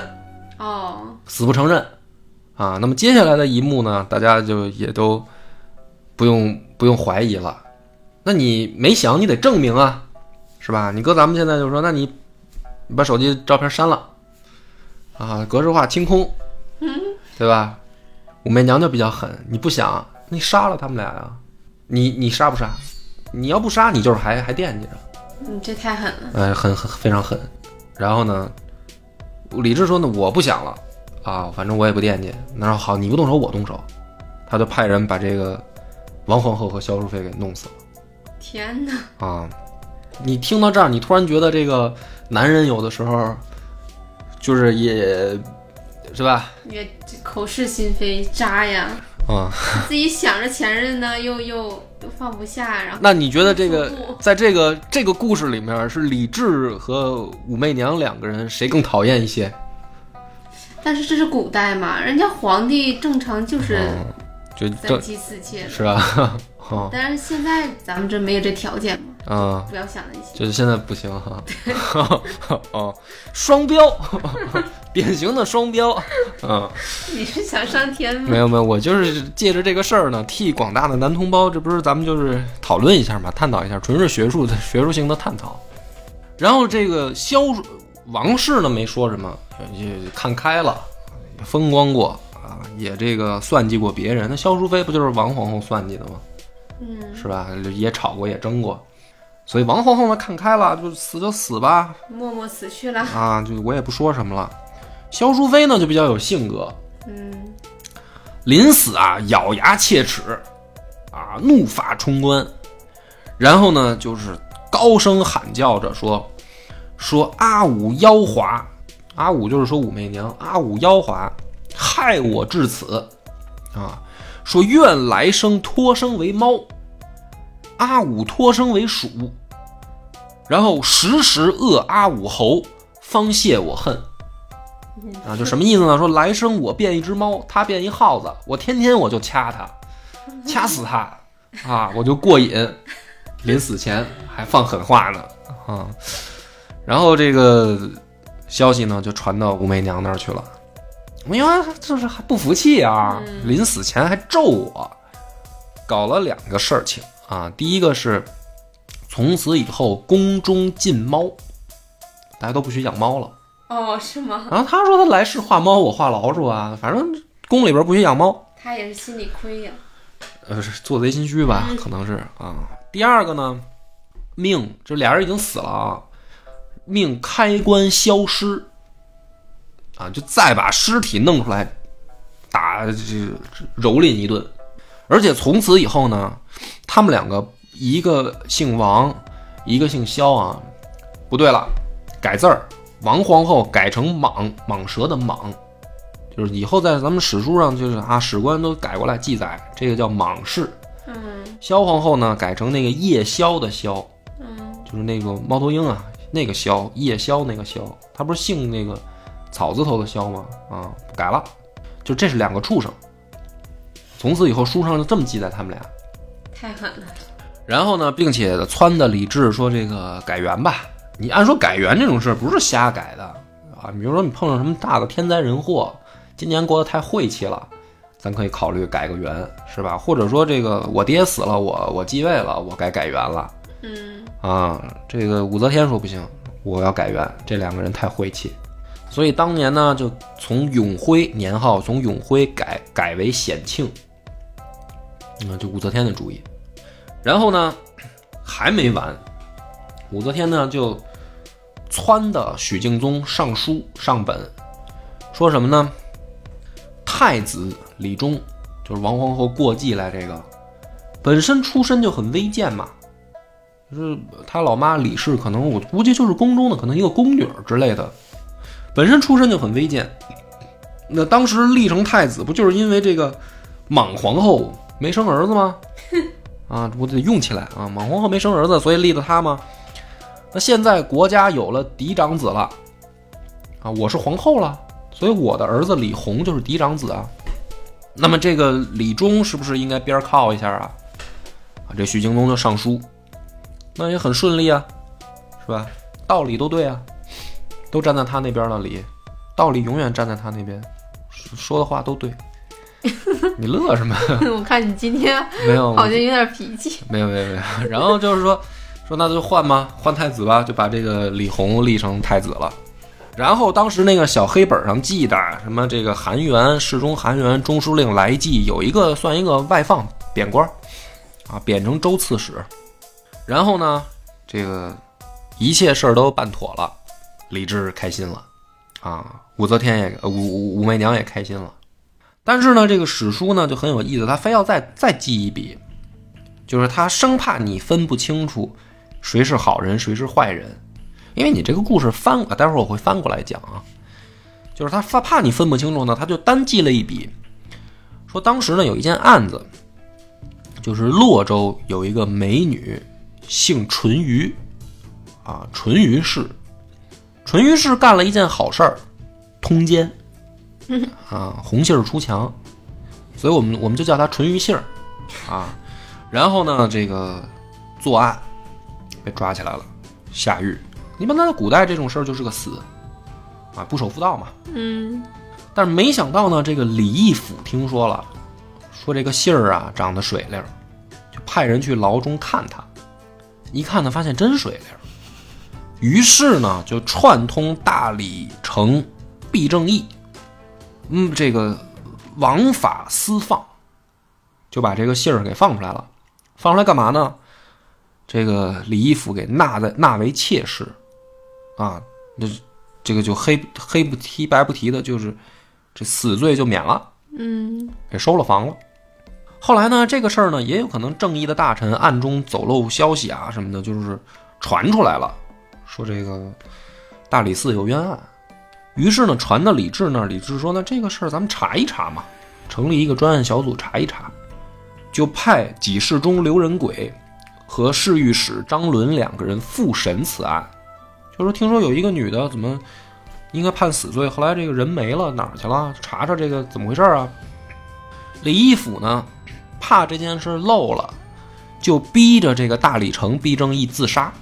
Speaker 2: 哦，
Speaker 1: 死不承认啊。那么接下来的一幕呢，大家就也都不用不用怀疑了。那你没想，你得证明啊，是吧？你搁咱们现在就说，那你你把手机照片删了啊，格式化清空，对吧？武媚娘就比较狠，你不想，你杀了他们俩呀？你你杀不杀？你要不杀，你就是还还惦记着。
Speaker 2: 你这太狠了，
Speaker 1: 哎，很很非常狠。然后呢，李治说呢，我不想了啊，反正我也不惦记。那说好，你不动手，我动手。他就派人把这个王皇后和萧淑妃给弄死了
Speaker 2: 天哪，
Speaker 1: 啊。你听到这儿，你突然觉得这个男人有的时候就是也是吧？
Speaker 2: 也口是心非，渣呀！
Speaker 1: 啊、
Speaker 2: 自己想着前任呢，又又又放不下，然后
Speaker 1: 那你觉得这个在这个这个故事里面，是李治和武媚娘两个人谁更讨厌一些？
Speaker 2: 但是这是古代嘛，人家皇帝正常就是
Speaker 1: 嗯，就这
Speaker 2: 三妻四妾，
Speaker 1: 是吧？哦，
Speaker 2: 但是现在咱们这没有这条件嘛，
Speaker 1: 嗯。
Speaker 2: 不要想那些。
Speaker 1: 就是现在不行哈，哦，双标，典型的双标，嗯，
Speaker 2: 你是想上天吗？
Speaker 1: 没有没有，我就是借着这个事儿呢，替广大的男同胞，这不是咱们就是讨论一下嘛，探讨一下，纯是学术的学术性的探讨。然后这个萧王氏呢没说什么，也看开了，风光过啊，也这个算计过别人。那萧淑妃不就是王皇后算计的吗？
Speaker 2: 嗯，
Speaker 1: 是吧？也吵过，也争过，所以王皇后呢看开了，就死就死吧，
Speaker 2: 默默死去了。
Speaker 1: 啊，就我也不说什么了。萧淑妃呢就比较有性格，
Speaker 2: 嗯，
Speaker 1: 临死啊咬牙切齿，啊怒发冲冠，然后呢就是高声喊叫着说说阿武妖华，阿武就是说武媚娘，阿武妖华害我至此，啊，说愿来生托生为猫，阿武托生为鼠，然后时时饿阿武喉，方泄我恨。啊，就什么意思呢？说来生我变一只猫，他变一耗子，我天天我就掐他，掐死他啊，我就过瘾。临死前还放狠话呢啊。然后这个消息呢就传到武媚娘那儿去了。武媚娘就是还不服气啊，临死前还咒我，搞了两个事情啊。第一个是从此以后宫中禁猫，大家都不许养猫了。
Speaker 2: 哦，是吗？
Speaker 1: 然后他说他来世画猫，我画老鼠啊，反正宫里边不许养猫，
Speaker 2: 他也是心里亏呀。
Speaker 1: 呃，是做贼心虚吧？可能是啊。第二个呢，命这俩人已经死了啊，命开棺消尸啊，就再把尸体弄出来打这蹂躏一顿，而且从此以后呢，他们两个一个姓王，一个姓萧啊，不对了，改字儿，王皇后改成蟒蟒蛇的蟒。就是以后在咱们史书上，就是啊，史官都改过来记载，这个叫蟒氏。
Speaker 2: 嗯
Speaker 1: 萧皇后呢，改成那个夜宵的宵，
Speaker 2: 嗯
Speaker 1: 就是那个猫头鹰啊，那个枭，夜宵那个枭，他不是姓那个草字头的萧吗？啊，改了，就这是两个畜生。从此以后，书上就这么记载他们俩。
Speaker 2: 太狠了。
Speaker 1: 然后呢，并且撺的李治说这个改元吧，你按说改元这种事儿不是瞎改的啊，比如说你碰上什么大的天灾人祸，今年过得太晦气了，咱可以考虑改个元，是吧？或者说这个我爹死了，我我继位了，我该改元了
Speaker 2: 嗯
Speaker 1: 啊。这个武则天说不行，我要改元，这两个人太晦气，所以当年呢就从永徽年号从永徽改改为显庆，嗯，就武则天的主意。然后呢，还没完，武则天呢就撺的许敬宗上书上本，说什么呢？太子李忠，就是王皇后过继来这个，本身出身就很微贱嘛，就是他老妈李氏，可能我估计就是宫中的可能一个宫女之类的，本身出身就很微贱。那当时立成太子，不就是因为这个莽皇后没生儿子吗？啊，我得用起来啊！莽皇后没生儿子，所以立的他吗？那现在国家有了嫡长子了，啊，我是皇后了，所以我的儿子李弘就是嫡长子啊。那么这个李忠是不是应该边靠一下啊？啊，这许敬宗就上书，那也很顺利啊，是吧？道理都对啊，都站在他那边了，理，道理永远站在他那边，说说的话都对。你乐什么？
Speaker 2: 我看你今天
Speaker 1: 没有，
Speaker 2: 好像有点脾气。
Speaker 1: 没有没有没有，然后就是说说那就换吧，换太子吧，就把这个李弘立成太子了。然后当时那个小黑本上记的什么这个韩元侍中韩元中书令来济有一个算一个外放贬官，啊，贬成州刺史。然后呢，这个一切事儿都办妥了，李治开心了，啊，武则天也武武媚娘也开心了。但是呢，这个史书呢就很有意思，他非要再再记一笔，就是他生怕你分不清楚谁是好人谁是坏人，因为你这个故事翻，待会儿我会翻过来讲啊。就是他怕怕你分不清楚呢，他就单记了一笔，说当时呢有一件案子，就是洛州有一个美女姓淳于，啊，淳于氏，淳于氏干了一件好事儿，通奸。啊，红杏出墙，所以我们我们就叫他淳于杏儿，啊，然后呢，这个作案被抓起来了，下狱。一般在古代这种事儿就是个死，啊，不守妇道嘛。
Speaker 2: 嗯
Speaker 1: 但是没想到呢，这个李义府听说了，说这个杏儿啊长得水灵，就派人去牢中看他，一看呢发现真水灵，于是呢就串通大理城毕正义。嗯，这个王法私放，就把这个信儿给放出来了。放出来干嘛呢？这个李义府给纳在纳为妾室，啊，那这个就黑黑不提白不提的，就是这死罪就免了，
Speaker 2: 嗯
Speaker 1: 给收了房了。后来呢，这个事儿呢，也有可能正义的大臣暗中走漏消息啊什么的，就是传出来了，说这个大理寺有冤案。于是呢，传到李治那儿，李治说：“那这个事儿咱们查一查嘛，成立一个专案小组查一查。”就派给事中刘仁轨和侍御史张伦两个人复审此案，就说听说有一个女的怎么应该判死罪，后来这个人没了，哪儿去了？查查这个怎么回事啊？李义府呢，怕这件事漏了，就逼着这个大理丞毕正义自杀。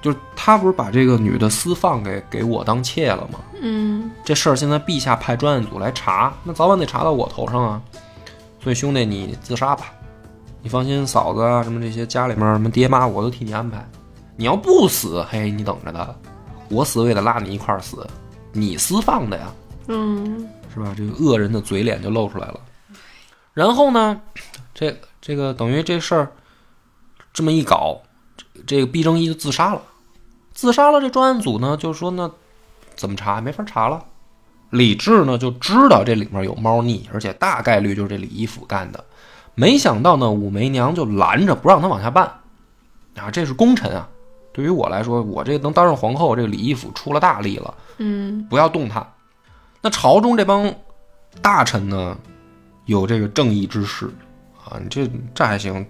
Speaker 1: 就是他不是把这个女的私放给给我当妾了吗？
Speaker 2: 嗯
Speaker 1: 这事儿现在陛下派专案组来查，那早晚得查到我头上啊。所以兄弟，你自杀吧，你放心，嫂子啊，什么这些家里面什么爹妈，我都替你安排。你要不死，嘿，你等着的，我死我也得拉你一块儿死。你私放的呀，
Speaker 2: 嗯
Speaker 1: 是吧？这个恶人的嘴脸就露出来了。然后呢，这这个等于这事儿这么一搞，这个毕正义就自杀了。自杀了，这专案组呢就说那怎么查？没法查了。李治呢就知道这里面有猫腻，而且大概率就是这李义府干的。没想到呢，武媚娘就拦着不让他往下办啊！这是功臣啊！对于我来说，我这能当上皇后，这个李义府出了大力了，
Speaker 2: 嗯
Speaker 1: 不要动他。那朝中这帮大臣呢，有这个正义之士啊，你这这还行，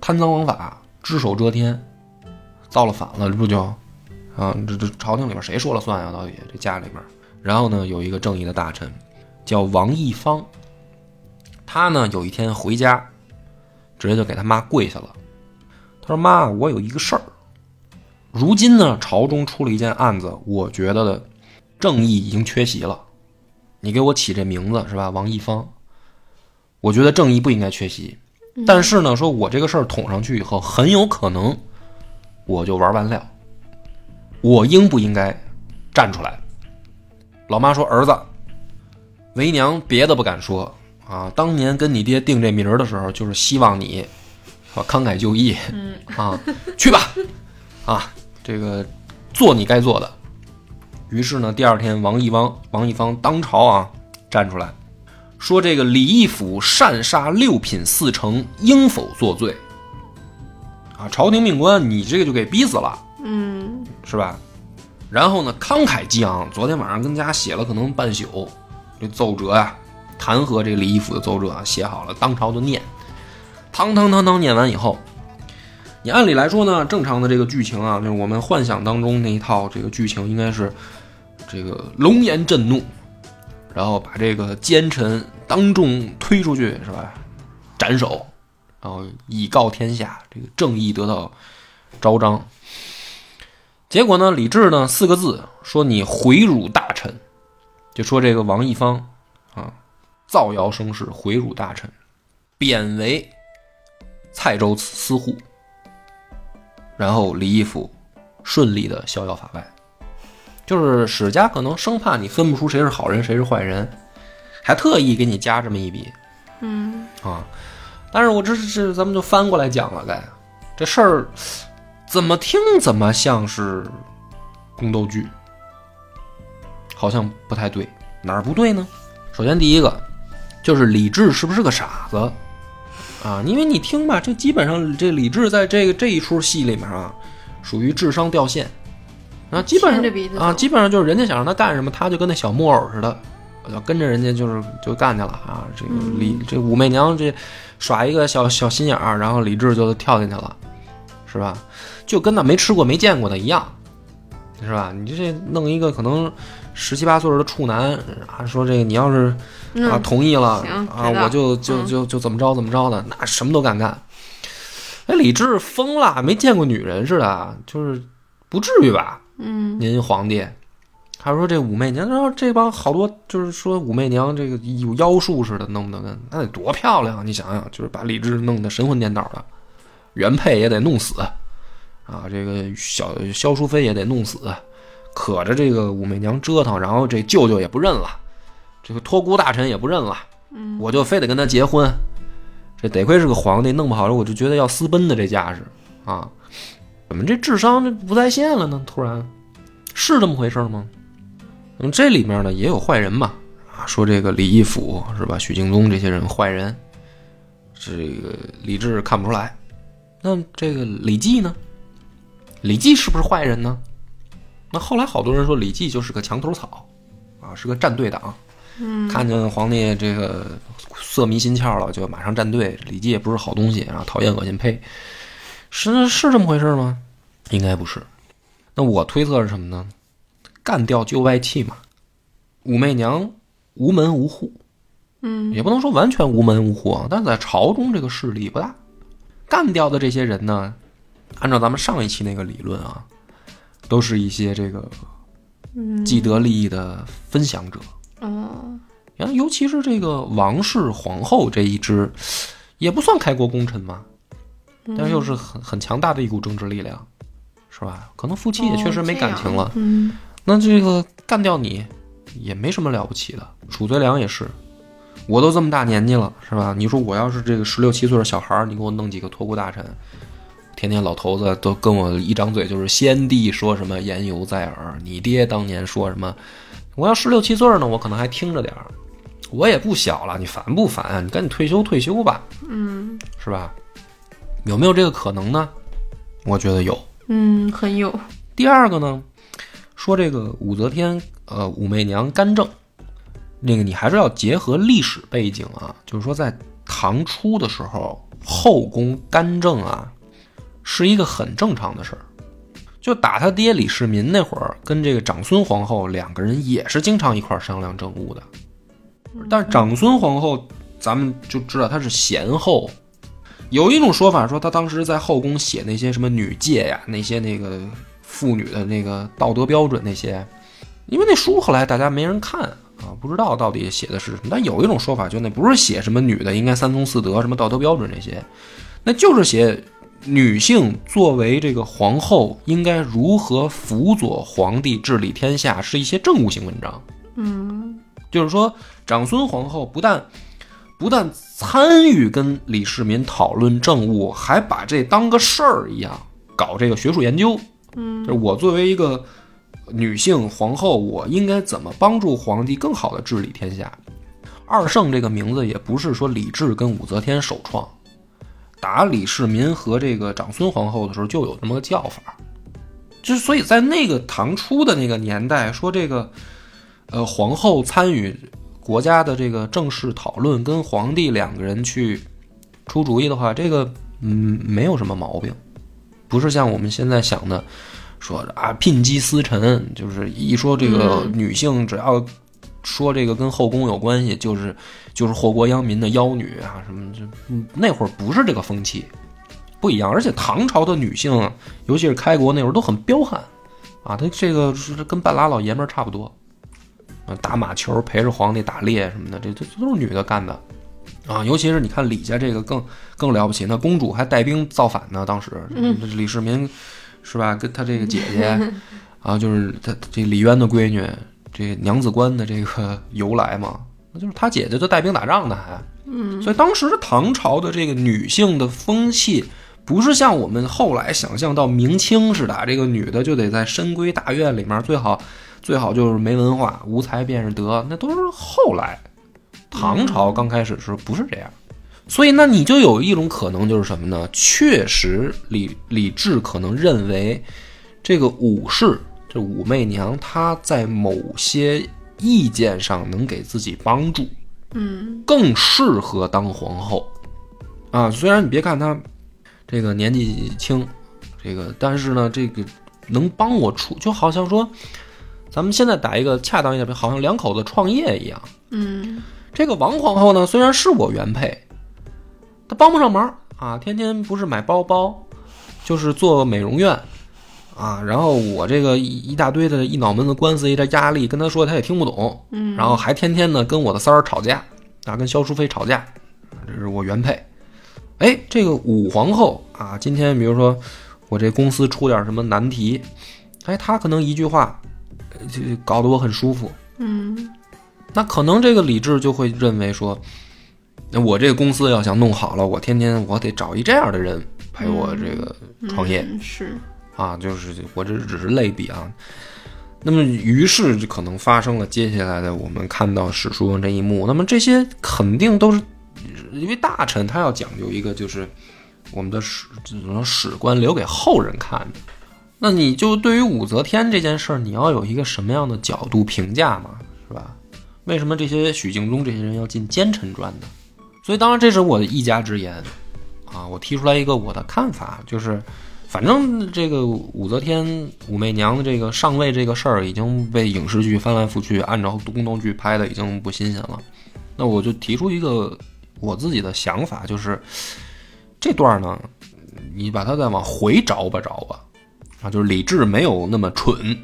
Speaker 1: 贪赃枉法，只手遮天，造了反了，这不就啊？这这朝廷里面谁说了算呀？到底这家里面，然后呢，有一个正义的大臣叫王义方，他呢有一天回家，直接就给他妈跪下了。他说：“妈，我有一个事儿，如今呢朝中出了一件案子，我觉得的正义已经缺席了。你给我起这名字是吧？王义方，我觉得正义不应该缺席。但是呢，说我这个事儿捅上去以后，很有可能我就玩完了。我应不应该站出来？”老妈说：“儿子，为娘别的不敢说啊，当年跟你爹定这名儿的时候，就是希望你啊慷慨就义，啊，去吧，啊，这个做你该做的。”于是呢，第二天，王一汪王一方当朝啊站出来，说这个李义府擅杀六品四丞，应否作罪？啊，朝廷命官，你这个就给逼死了。
Speaker 2: 嗯
Speaker 1: 是吧？然后呢，慷慨激昂，昨天晚上跟家写了可能半宿，这奏折呀、弹劾这个李义府的奏折啊，写好了，当朝就念，堂堂堂堂念完以后，你按理来说呢，正常的这个剧情啊，就是我们幻想当中那一套这个剧情，应该是这个龙颜震怒，然后把这个奸臣当众推出去，是吧？斩首，然后以告天下，这个正义得到昭彰。结果呢，李治呢四个字说你毁辱大臣，就说这个王义方啊造谣生事，毁辱大臣，贬为蔡州司户，然后李义府顺利的逍遥法外。就是史家可能生怕你分不出谁是好人谁是坏人，还特意给你加这么一笔
Speaker 2: 嗯
Speaker 1: 啊。但是我这是咱们就翻过来讲了，该。这事儿怎么听怎么像是宫斗剧，好像不太对，哪儿不对呢？首先第一个就是李治是不是个傻子？啊？因为你听吧，这基本上这李治在这个这一出戏里面啊，属于智商掉线。啊，基本上啊，基本上就是人家想让他干什么，他就跟那小木偶似的，要跟着人家就是就干去了啊。这个李这武媚娘这耍一个小小心眼儿，然后李治就跳进去了，是吧？就跟那没吃过没见过的一样，是吧？你这弄一个可能十七八岁的处男啊，说这个你要是啊
Speaker 2: 嗯
Speaker 1: 同意了
Speaker 2: 行
Speaker 1: 啊，我就就
Speaker 2: 嗯
Speaker 1: 就就怎么着怎么着的，那什么都敢干。哎，李治疯了，没见过女人似的，就是不至于吧？
Speaker 2: 嗯
Speaker 1: 您皇帝，他说这武媚娘，然后这帮好多就是说武媚娘这个有妖术似的，弄不得跟那得多漂亮啊！你想想，就是把李治弄得神魂颠倒的，原配也得弄死啊，这个小萧淑妃也得弄死，可着这个武媚娘折腾，然后这舅舅也不认了，这个托孤大臣也不认了，
Speaker 2: 嗯
Speaker 1: 我就非得跟他结婚。这得亏是个皇帝，弄不好我就觉得要私奔的这架势啊！怎么这智商这不在线了呢？突然，是这么回事吗？那么这里面呢也有坏人嘛，啊，说这个李义府是吧？许敬宗这些人坏人，这个李治看不出来。那这个李绩呢？李绩是不是坏人呢？那后来好多人说李绩就是个墙头草，啊，是个站队党。
Speaker 2: 嗯
Speaker 1: 看见皇帝这个色迷心窍了，就马上站队。李绩也不是好东西，然后讨厌、恶心、呸，是是这么回事吗？应该不是。那我推测是什么呢？干掉旧外戚嘛。武媚娘无门无户，
Speaker 2: 嗯
Speaker 1: 也不能说完全无门无户啊，但是在朝中这个势力不大。干掉的这些人呢，按照咱们上一期那个理论啊，都是一些这个
Speaker 2: 嗯
Speaker 1: 既得利益的分享者。
Speaker 2: 哦
Speaker 1: 然后，尤其是这个王室皇后这一支，也不算开国功臣嘛，但是又是很很强大的一股政治力量，是吧？可能夫妻也确实没感情了。
Speaker 2: 嗯
Speaker 1: 那这个干掉你，也没什么了不起的。褚遂良也是，我都这么大年纪了，是吧？你说我要是这个十六七岁的小孩儿，你给我弄几个托孤大臣，天天老头子都跟我一张嘴就是先帝说什么言犹在耳，你爹当年说什么，我要十六七岁呢，我可能还听着点儿。我也不小了，你烦不烦啊？你赶紧退休退休吧，
Speaker 2: 嗯
Speaker 1: 是吧？有没有这个可能呢？我觉得有。
Speaker 2: 嗯，很有，
Speaker 1: 第二个呢，说这个武则天，呃，武媚娘干政，那个你还是要结合历史背景啊，就是说在唐初的时候，后宫干政啊，是一个很正常的事儿。就打他爹李世民那会儿，跟这个长孙皇后两个人也是经常一块儿商量政务的。但是长孙皇后，咱们就知道她是贤后。有一种说法说，她当时在后宫写那些什么女诫呀，那些那个妇女的那个道德标准那些，因为那书后来大家没人看啊，不知道到底写的是什么。但有一种说法，就那不是写什么女的应该三从四德、什么道德标准那些，那就是写女性作为这个皇后应该如何辅佐皇帝治理天下，是一些政务性文章。
Speaker 2: 嗯
Speaker 1: 就是说，长孙皇后不但不但参与跟李世民讨论政务，还把这当个事儿一样搞这个学术研究。
Speaker 2: 嗯
Speaker 1: 就是我作为一个女性皇后，我应该怎么帮助皇帝更好的治理天下？二圣这个名字也不是说李治跟武则天首创，打李世民和这个长孙皇后的时候就有这么个叫法。就是所以在那个唐初的那个年代，说这个呃皇后参与国家的这个政事讨论，跟皇帝两个人去出主意的话，这个嗯没有什么毛病，不是像我们现在想的说啊聘鸡司晨，就是一说这个女性只要说这个跟后宫有关系，就是就是祸国殃民的妖女啊什么这嗯那会儿不是这个风气，不一样。而且唐朝的女性啊，尤其是开国那会儿都很彪悍啊，她这个是跟半拉老爷们儿差不多。啊，打马球，陪着皇帝打猎什么的，这这这都是女的干的，啊，尤其是你看李家这个更更了不起，那公主还带兵造反呢，当时，这李世民是吧？跟他这个姐姐 啊，就是他这李渊的闺女，这娘子关的这个由来嘛，那就是他姐姐就带兵打仗的还，
Speaker 2: 嗯
Speaker 1: 所以当时唐朝的这个女性的风气，不是像我们后来想象到明清似的，这个女的就得在深闺大院里面，最好最好就是没文化，无才便是德，那都是后来。唐朝刚开始的时候不是这样，所以那你就有一种可能就是什么呢？确实李李治可能认为这个武氏这武媚娘她在某些意见上能给自己帮助，
Speaker 2: 嗯
Speaker 1: 更适合当皇后啊。虽然你别看她这个年纪轻，这个但是呢，这个能帮我出，就好像说咱们现在打一个恰当一点比，好像两口子创业一样。
Speaker 2: 嗯
Speaker 1: 这个王皇后呢，虽然是我原配，她帮不上忙啊，天天不是买包包，就是做美容院啊。然后我这个一一大堆的一脑门子官司，一点压力，跟她说她也听不懂，
Speaker 2: 嗯，
Speaker 1: 然后还天天呢跟我的三儿吵架啊，跟萧淑妃吵架，这是我原配。哎，这个武皇后啊，今天比如说我这公司出点什么难题，哎，她可能一句话，呃就搞得我很舒服。
Speaker 2: 嗯
Speaker 1: 那可能这个李治就会认为说，那我这个公司要想弄好了，我天天我得找一这样的人陪我这个创业、
Speaker 2: 嗯是
Speaker 1: 啊，就是我这只是类比啊。那么于是就可能发生了接下来的我们看到史书上这一幕。那么这些肯定都是因为大臣他要讲究一个就是我们的史这种史官留给后人看的。那你就对于武则天这件事儿，你要有一个什么样的角度评价嘛，是吧？为什么这些许敬宗这些人要进奸臣传呢？所以当然这是我的一家之言啊，我提出来一个我的看法，就是反正这个武则天、武媚娘的这个上位这个事儿已经被影视剧翻来覆去按照宫斗剧拍的已经不新鲜了，那我就提出一个我自己的想法，就是这段呢，你把它再往回找吧找吧，啊，就是李治没有那么蠢。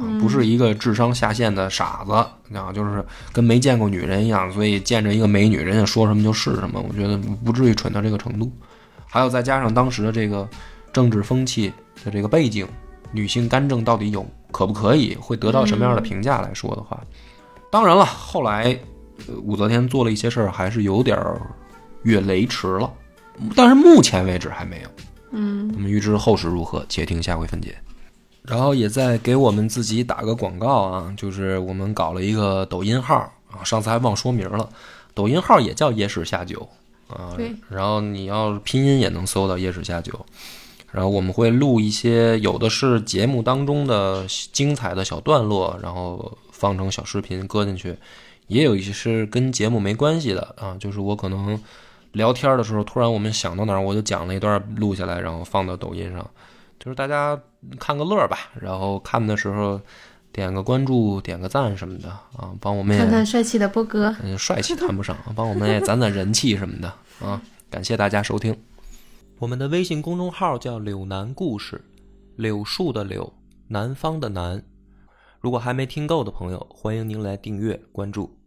Speaker 1: 啊，不是一个智商下线的傻子，啊，就是跟没见过女人一样，所以见着一个美女，人家说什么就是什么。我觉得不至于蠢到这个程度。还有再加上当时的这个政治风气的这个背景，女性干政到底有可不可以，会得到什么样的评价来说的话，当然了，后来呃武则天做了一些事儿，还是有点儿越雷池了，但是目前为止还没有。
Speaker 2: 嗯，
Speaker 1: 那么预知后事如何，且听下回分解。然后也在给我们自己打个广告啊，就是我们搞了一个抖音号啊，上次还忘说名了，抖音号也叫野史下酒啊。
Speaker 2: 对。
Speaker 1: 然后你要拼音也能搜到野史下酒。然后我们会录一些，有的是节目当中的精彩的小段落，然后放成小视频搁进去，也有一些是跟节目没关系的啊，就是我可能聊天的时候，突然我们想到哪儿，我就讲了一段录下来，然后放到抖音上，就是大家看个乐儿吧。然后看的时候点个关注、点个赞什么的啊，帮我们也
Speaker 2: 看看帅气的波哥，
Speaker 1: 嗯，帅气谈不上，帮我们也攒攒人气什么的 啊。感谢大家收听。我们的微信公众号叫“柳南故事”，柳树的柳，南方的南。如果还没听够的朋友，欢迎您来订阅关注。